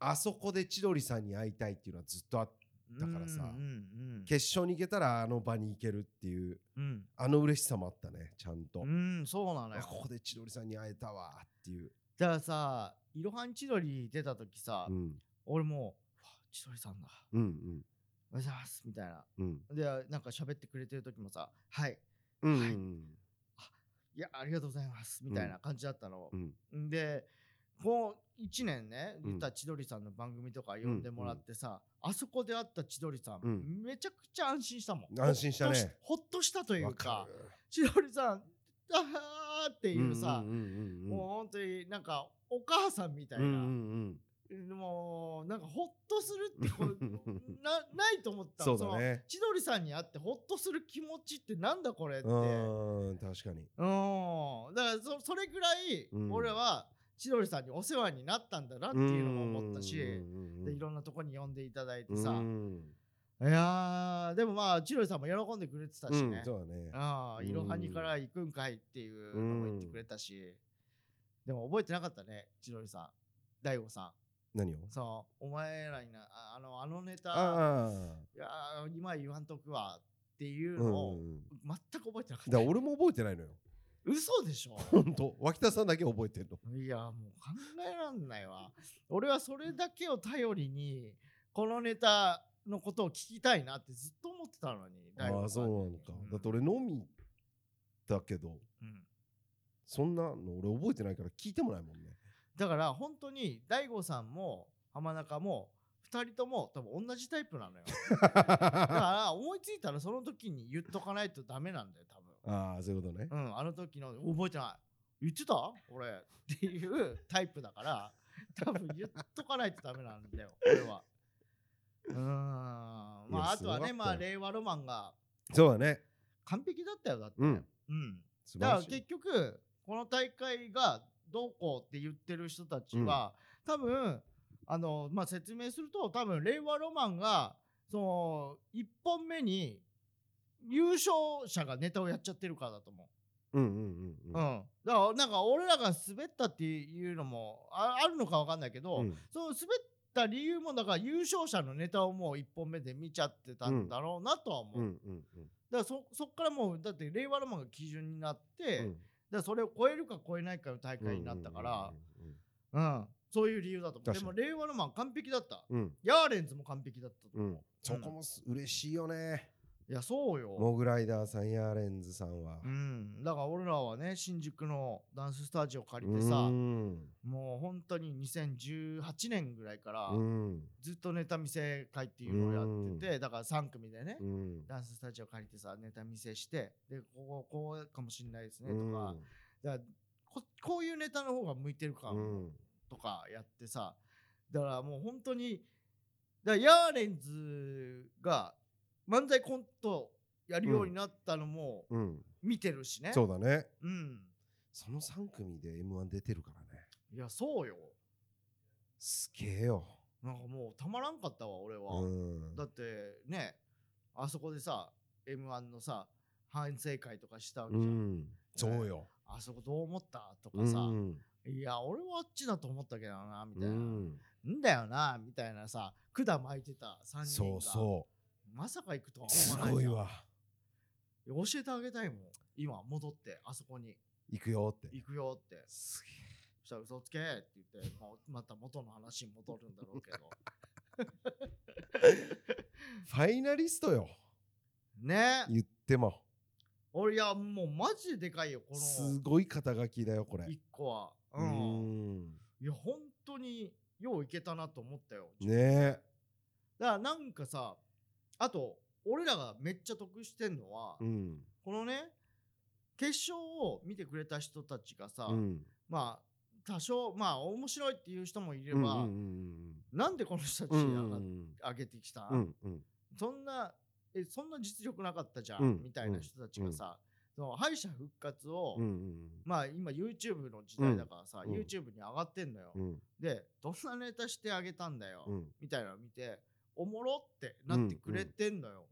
らあそこで千鳥さんに会いたいっていうのはずっとあっだからさうんうん決勝に行けたらあの場に行けるっていううん。あの嬉しさもあったねちゃんとうん、うん、そうなのよ。あここで千鳥さんに会えたわっていうだからさ、いろはに千鳥出た時さ、うん俺もう、千鳥さんだ。うんおはようございます。みたいな。うんうんで、なんか喋ってくれてる時もさ、はい。うんはいうんいや、ありがとうございます。みたいな感じだったのう。んで、こう1年ね、うん。言ったら千鳥さんの番組とか呼んでもらってさ、あそこで会った千鳥さん、うん。めちゃくちゃ安心したもん。安心したね。ほっとしたというわかか、千鳥さん、あーってるいうさ、んんうんうんもう本当になんかお母さんみたいな、うんうんもうなんかほっとするってこう なないと思ったそうだね。の千鳥さんに会ってほっとする気持ちってなんだこれって。うんうん確かに。うん。だからそそれぐらいうん。俺は千鳥さんにお世話になったんだなっていうのも思ったし、うんでいろんなとこに呼んでいただいてさ、うん。いやーでもまあ千鳥さんも喜んでくれてたしね。うん、そうだね。あいろはにから行くんかいっていうのも言ってくれたし、でも覚えてなかったね千鳥さん。大悟さん。何を？そうお前らになああのあのネタいやー今言わんとくわっていううんのをうん。全く覚えてなかった、だから俺も覚えてないのよ嘘でしょ。本当。脇田さんだけ覚えてんの。いやもう考えらんないわ。俺はそれだけを頼りにこのネタのことを聞きたいなってずっと思ってたのに大ああそうなのか。うん。だって俺飲みだけどうん。そんなの俺覚えてないから聞いてもないもんね。だから本当に大悟さんも浜中も2人とも多分同じタイプなのよ。だから思いついたらその時に言っとかないとダメなんだよ多分ああそういうことね。うんあの時の覚えてない言ってた？俺。っていうタイプだから多分言っとかないとダメなんだよ俺は。うーん。まああとはねまあ令和ロマンがそうだね。完璧だったよだって。うん。うん。だから結局この大会がどうこうって言ってる人たちは、多分あの、まあ、説明すると多分令和ロマンがその1本目に優勝者がネタをやっちゃってるからだと思う。んうんうんう。ううん。ん、だからなんか俺らが滑ったっていうのもああるのかわかんないけど、うん。その滑った理由もだから優勝者のネタをもう1本目で見ちゃってたんだろうなとは思う。うんうんだからそそっからもうだって令和ロマンが基準になって、うん。だからそれを超えるか超えないかの大会になったから、うんうんうんそういう理由だと思う。で確かに。も令和ロマン完璧だった。うん。うんヤーレンズも完璧だったと思う、うん。そこもす嬉しいよねいやそうよ。モグライダーさんヤーレンズさんは。うん。だから俺らはね新宿のダンススタジオ借りてうさん。もう本当に2018年ぐらいからうん。ずっとネタ見せ会っていうのをやっててだから3組でねうん。ダンススタジオ借りてさネタ見せしてでこここうかもしんないですねうん。とか。だからここういうネタの方が向いてるかとかやってさ。だからもう本当にだヤーレンズが漫才コントやるようになったのもうん。見てるしね、そうだね。うん。その3組で m 1出てるからね。いやそうよ。すげえよ。なんかもうたまらんかったわ俺は、うん。だってねあそこでさ m 1のさ反省会とかしたわけじゃん、うん。そうよ。あそこどう思ったとうかさ、ん。いや俺はあっちだと思ったけどなみたいな、うん。んだよなみたいなさ管巻いてた3人が。そうそまさか行くとは思わないじゃん。ごいわ。教えてあげたいもん。今戻ってあそこに。行くよって。行くよって。すげそしたら嘘つけって言ってもうまた元の話に戻るんだろうけど。え ファイナリストよ。ね。言っても。俺いやもうマジででかいよこすのごい肩書きだよこれ。1個は。ううんん。いや本当によういけたなと思ったよね。えだからなんかさあと俺らがめっちゃ得してんのは、うん。このね決勝を見てくれた人たちがさ、うん。まあ多少まあ面白いっていう人もいれば、なんでこの人たちうん上げてきた、うんうん。そんなえそんな実力なかったじゃん、うん。みたいな人たちがさ、その敗者復活を、まあ今 YouTube の時代だからさ、うん。YouTube に上がってんのよ、うん。でどんなネタしてあげたんだよ、うん。みたいなの見ておもろってなってくれてんのよ、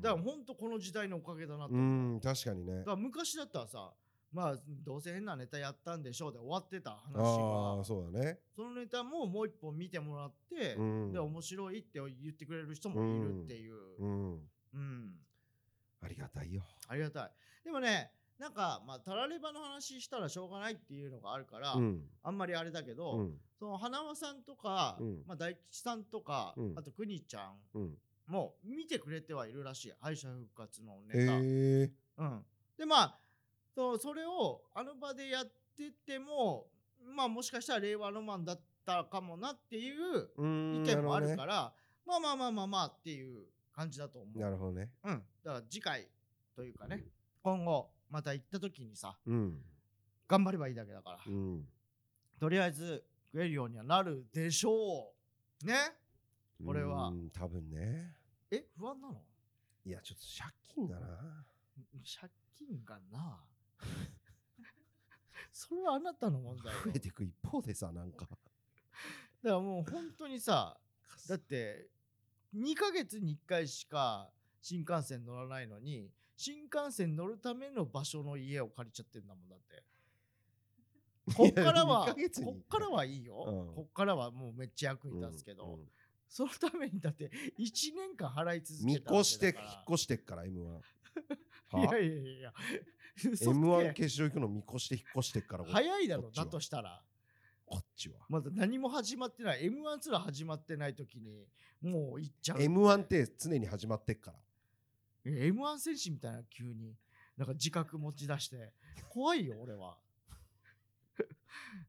だからほんとこの時代のおかげだなと確かにね。だから昔だったらさまあどうせ変なネタやったんでしょうで終わってた話がああそうだね。そのネタももう一本見てもらって、うんで面白いって言ってくれる人もいるっていう、うん。うん。ありがたいよ。ありがたい。でもねなんかまあタラレバの話したらしょうがないっていうのがあるから、うん。あんまりあれだけど、うん。その花輪さんとか、うん。まあ、大吉さんとか、うん。あとくにちゃんうん。も見てくれてはいるらしい敗者復活のへネタ、えうん、でまあそうそれをあの場でやっててもまあもしかしたら令和ロマンだったかもなっていう意見もあるから、まあまあまあまあまあっていう感じだと思う。なるほどね。うん、だから次回というかね今後また行った時にさうん。頑張ればいいだけだから、うん。とりあえず食えるようにはなるでしょう。ね？これは。うん多分ね。え不安なの？いやちょっと借金がな。借金がな。それはあなたの問題よ。増えてく一方でさなんか。だからもう本当にさだって2ヶ月に1回しか新幹線乗らないのに新幹線乗るための場所の家を借りちゃってんだもんだって。こっから2はこっからはいいよ、うん。こっからはもうめっちゃ役に立つけど、うんうん。そのためにだって1年間払い続け見たわ越して引っ越してっから M1 いやはいやいやいや。嘘つけ。M1 決勝行くの見越して引っ越してっからこ早いだろだとしたら。こっちは。まだ何も始まってない。m 1すら始まってない時にもう行っちゃう M1 って常に始まってっから m 1戦士みたいな急になんか自覚持ち出して怖いよ俺は。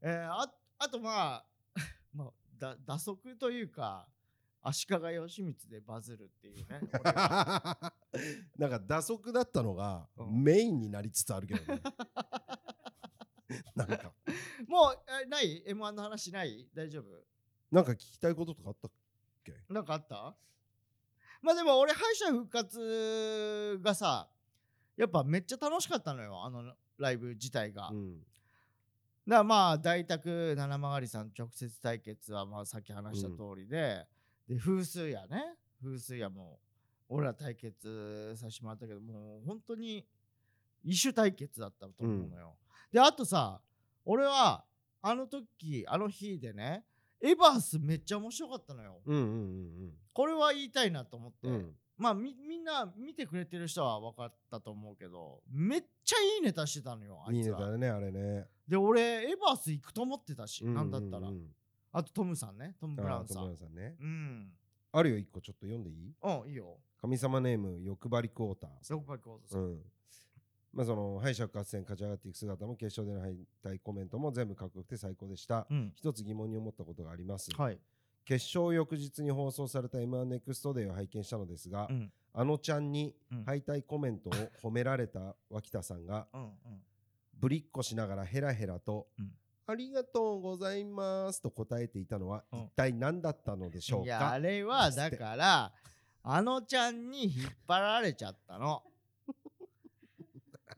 えーああとまあ まあだ打足というか足利義満でバズるっていうね なんか打足だったのがうん。メインになりつつあるけどね。なんか。もうえない？M 1の話ない？大丈夫？なんか聞きたいこととかあったっけ？なんかあった？まあでも俺敗者復活がさやっぱめっちゃ楽しかったのよあのライブ自体が、だかうんらまあ大宅七曲りさん直接対決はまあさっき話した通りで、で風水屋ね。風水屋も俺ら対決させてもらったけどもう本当に異種対決だったと思うのよ、であとさ俺はあの時あの日でねエバースめっちゃ面白かったのよ、うんうんこれは言いたいなと思って、うん。うんまあみみんな見てくれてる人は分かったと思うけどめっちゃいいネタしてたのよあいいいつらネタだねあれね。で俺エバース行くと思ってたし、うなんだったらうん。うんあとトムさんねトム・ブラウンさん。ブラウンさんね。うん。あるよ一個。ちょっと読んでいい？うんいいよ。神様ネーム欲張りクォーターさん。6倍コードさん。うんまあその敗者復活戦勝ち上がっていく姿も決勝での敗退コメントも全部かっこよくて最高でした。うん。一つ疑問に思ったことがあります。はい。決勝翌日に放送された M1 ネクストデーを拝見したのですが、うん。あのちゃんにうん。敗退コメントを褒められた脇田さんが うんうん。ぶりっこしながらヘラヘラと、うん。ありがとうございますと答えていたのはうん。一体何だったのでしょういやあか、れはだからあのちゃんに引っ張られちゃったの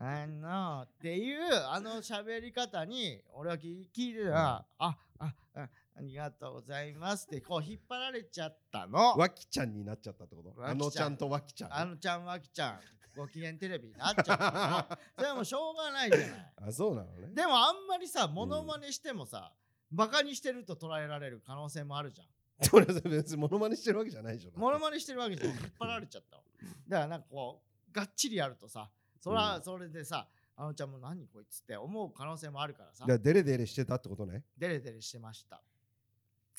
あのっていうあの喋り方に俺は聞聞いてたら、あああありがとうございますってこう引っ張られちゃったの。脇ちゃんになっちゃったってこと？あのちゃんと脇ちゃん。あのちゃんわきちゃんご機嫌テレビになっちゃったの。それはもうしょうがないじゃない。あそうなのね。でもあんまりさモノマネしてもさ、バカにしてると捉えられる可能性もあるじゃん。それ別にモノマネしてるわけじゃないでしょモノマネしてるわけじゃん。引っ張られちゃったわだからなんかこうがっちりやるとさそれはうん。それでさ、あのちゃんも何こいつって思う可能性もあるからさ。だからデレデレしてたってことね。デレデレしてました。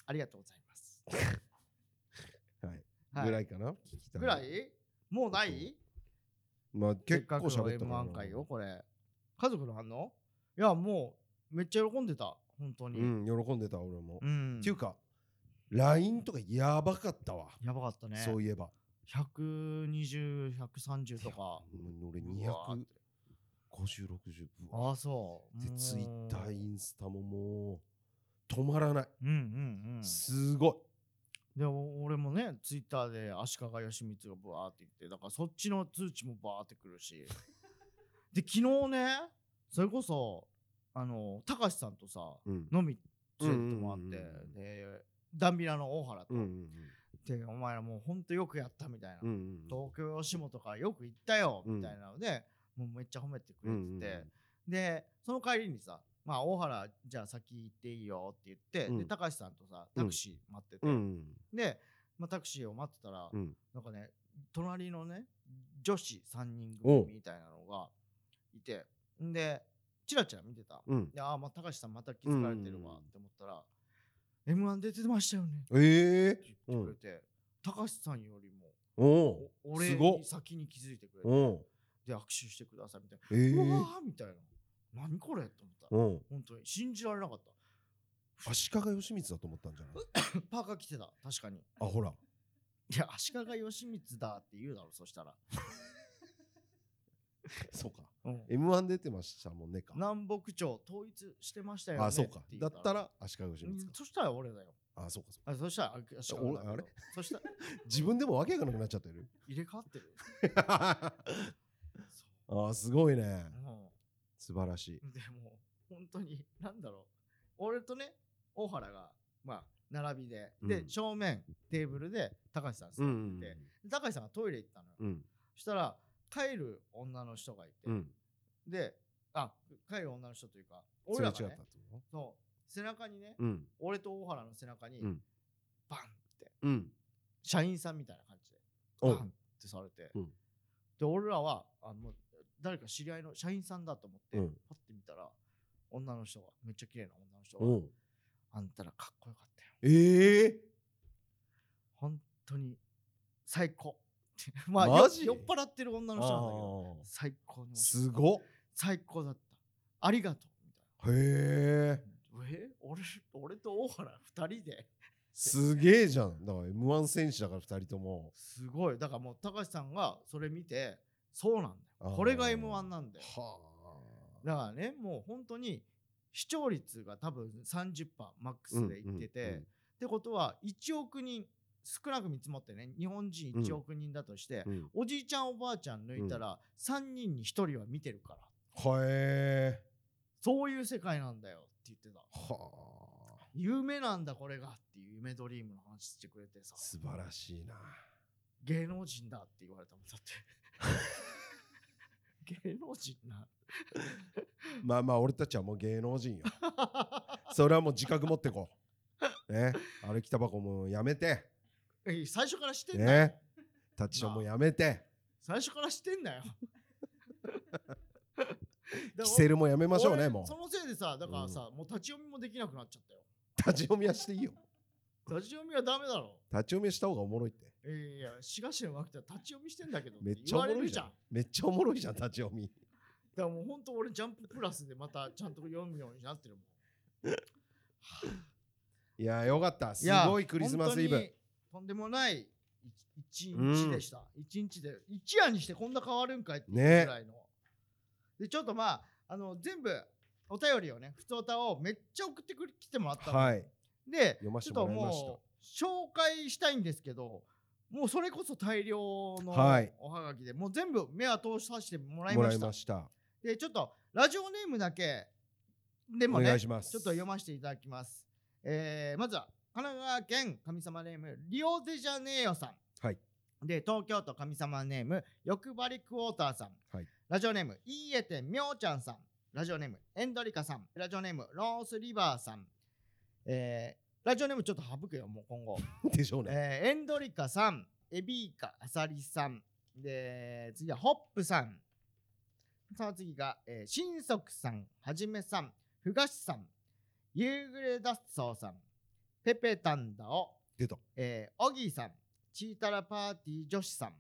ありがとうございます、はい、はい。ぐらいかな？聞きたぐらい？もうない？まあ結構せったから M1 回よこれ。家族の反応？いやもうめっちゃ喜んでた。本当に。うん喜んでた俺も、うん。っていうか LINE とかやばかったわ、やばかったね。そういえば120130とか。うん俺うわー25060うわああそう。でツイッターもインスタももう止まらない、ううんうんうん。すごい。でお俺もねツイッターで足利義満がブワーって言ってだからそっちの通知もバーってくるし。で昨日ねそれこそあの高橋さんとさうん。飲み連れてもらって、うんうんうんうん。でダンビラの大原と、うんうんでお前らもうほんとよくやったみたいな、うんうん東京吉本からよく行ったようん。みたいなので、もうめっちゃ褒めてくれてて、うんうんでその帰りにさまあ大原じゃあ先行っていいよって言って、うん。で高橋さんとさタクシー待ってて、うんうんで、まあ、タクシーを待ってたら、うん。なんかね隣のね女子3人組みたいなのがいて。んでチラチラ見てた、うん。でああまあ高橋さんまた気づかれてるわって思ったら、m 1出てましたよね。ってええ言ってくれて、高橋さんよりもお俺に先に気づいてくれてで握手してくださいみたいええ。な、うわーみたいな。何これと思った。本当に。信じられなかった。足利義満だと思ったんじゃない？パーカー着てた。確かに。あほら。いや足利義満だって言うだろそしたら、そうか。うん。M1 出てましたもんねか。南北朝統一してましたよねあそうか。だったら足利義満か。うんそしたら俺だよ。あそうかそうあそしたらあ足利あれ？そしたら。か 自分でもわけがなくなっちゃってる？入れ替わってる あすごいね。そ素晴らしい。うでも本当になんだろう。俺とね大原がまあ並びで、でうん。正面テーブルで高橋さん座ってて、うん。で高橋さんがトイレ行ったのよ、うん。そしたら帰る女の人がいて、うん。であ帰る女の人というか俺らが、ね、ってこそう背中にね、とうん。俺と大原の背中に、うん。バンってうん。社員さんみたいな感じでおバンってされて、うん。で俺らはあの誰か知り合いの社員さんだと思って、うん。パッて見たら女の人がめっちゃ綺麗な女の人がおう。あんたらかっこよかったよ。ええ本当に最高 まあ酔っ払ってる女の人なんだけどあ最高にー面白いすごっ。最高だった。ありがとう。みたいへえ。なえ？俺俺と大原？二人で？すげえじゃん。だから M1 選手だから2人とも。すごい。だからもう高橋さんがそれ見てそうなんだよ。これが M1 なんだよ。はだからねもう本当に視聴率が多分30%マックスでいってて、うんうんうんってことは1億人少なく見積もってね日本人1億人だとして、うん。おじいちゃんおばあちゃん抜いたら、3人に1人は見てるから。はえ。そういう世界なんだよって言ってた。はあ。夢なんだこれがっていう夢ドリームの話してくれてさ。素晴らしいな。芸能人だって言われたもんだって。芸能人な。まあまあ俺たちはもう芸能人よ。それはもう自覚持ってこう。ね。歩きタバコもやめて。え最初からしてんだよ、ね。立ちションもやめて。最初からしてんだよ。キセルもやめましょうね俺もそのせいでさだからさ、もう立ち読みもできなくなっちゃったよ。う立ち読みはしていいよ。立ち読みはダメだろ。立ち読みはした方がおもろいって。いやいやしがしらうまくて立ち読みしてんだけどめっちゃおもろいじゃん。言われるじゃん。だめっちゃおもろいじゃん立ち読み。からもうほんと俺ジャンププラスでまたちゃんと読むようになってるもん。いやよかった。すごいクリスマスイブとんでもない一一日でした、一日で一夜にしてこんな変わるんかいっていうぐねらいの、でちょっとまああの全部お便りをね普通歌をめっちゃ送ってくれ来てもらったの、はい。で読ませちょっとてもらいました。もう紹介したいんですけどもうそれこそ大量のはい。おはがきで、もう全部目は通させてもらいました。した。でちょっとラジオネームだけでもおねちょっと読ませていただきます。えーまずは神奈川県神様ネームリオデジャネイロさん。はいで東京都神様ネーム欲張りクォーターさん。はいラジオネームいいえてみょうちゃんさん。ラジオネームエンドリカさん。ラジオネームロースリバーさん。えーラジオネームちょっと省くよもう今後。でしょうねえーエンドリカさん、エビーカ、アサリさん、で、次はホップさん、さあ次が、えー、新足さん、はじめさん、ふがしさん、夕暮れ脱走さん、ペペタンダオ、出た。えー、オギーさん、チータラパーティー女子さん、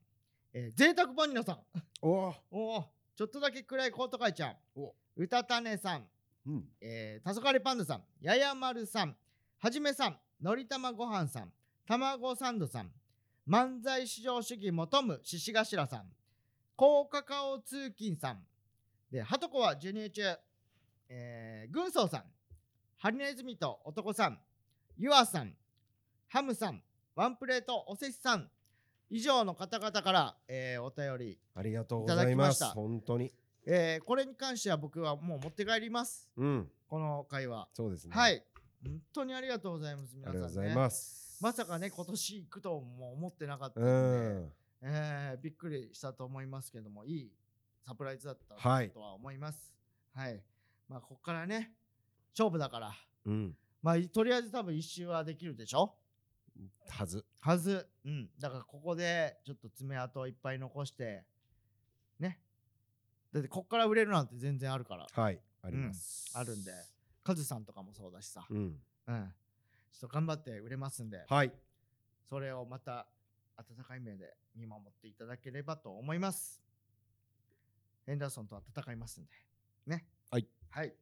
えー、贅沢バニラさん、おおおお、ちょっとだけ暗いコート会ちゃん、お。うたたねさん、うん。えー、たそがれパンダさん、ややまるさん、はじめさん、のりたまごはんさん、たまごサンドさん、漫才至上主義求む獅子頭さん、高カカオ通勤さん、で、はとこは授乳中、えー、軍曹さん、ハリネズミと男さん、ゆあさん、ハムさん、ワンプレートおせちさん、以上の方々から、えーお便り、ありがとうございいただきまますした本当にえーこれに関しては僕はもう持って帰ります。うんこの会話。そうですねはい。本当にありがとうございます。皆さん、ね。ありがとうございますまさかね、今年行くとも思ってなかったうので、んえーびっくりしたと思いますけども、いいサプライズだったはいとは思います。はい。まあ、ここからね、勝負だから、うんまあ、とりあえず多分一周はできるでしょ？はずはず。うん。だから、ここでちょっと爪痕をいっぱい残して、ね。だって、こっから売れるなんて全然あるから、はいありますあるんで、カズさんとかもそうだしさ、うんうん。ちょっと頑張って売れますんで、はいそれをまた温かい目で見守っていただければと思います。ヘンダーソンとは戦いますんで。ね。はい。はい。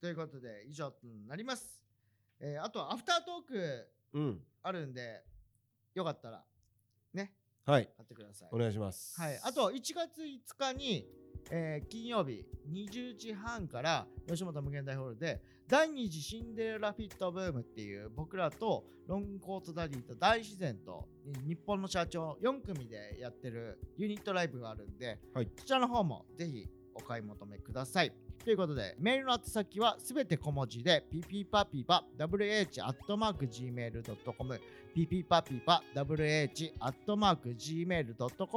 ということで、以上となります。えーあとはアフタートークうん。あるんで、よかったら、ね、はい。買ってください。お願いします。はい、あと1月5日に、えー金曜日20時半から吉本無限大ホールで第二次シンデレラフィットブームっていう僕らとロングコートダディと大自然と日本の社長4組でやってるユニットライブがあるんで、はい。そちらの方もぜひお買い求めください。ということで、メールの宛先はすべて小文字で、ピピパピパ wh.gmail.com、ピピパピパ wh.gmail.com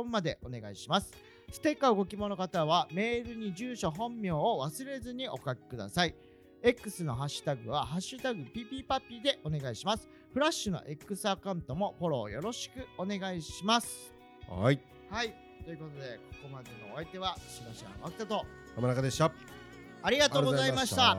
までお願いします。ステッカーをご希望の方は、メールに住所、本名を忘れずにお書きください。X のハッシュタグは、ハッシュタグピピパピでお願いします。フラッシュの X アカウントもフォローよろしくお願いします。はいはい。ということで、ここまでのお相手は、しばしばマキタと、浜中でした。ありがとうございました。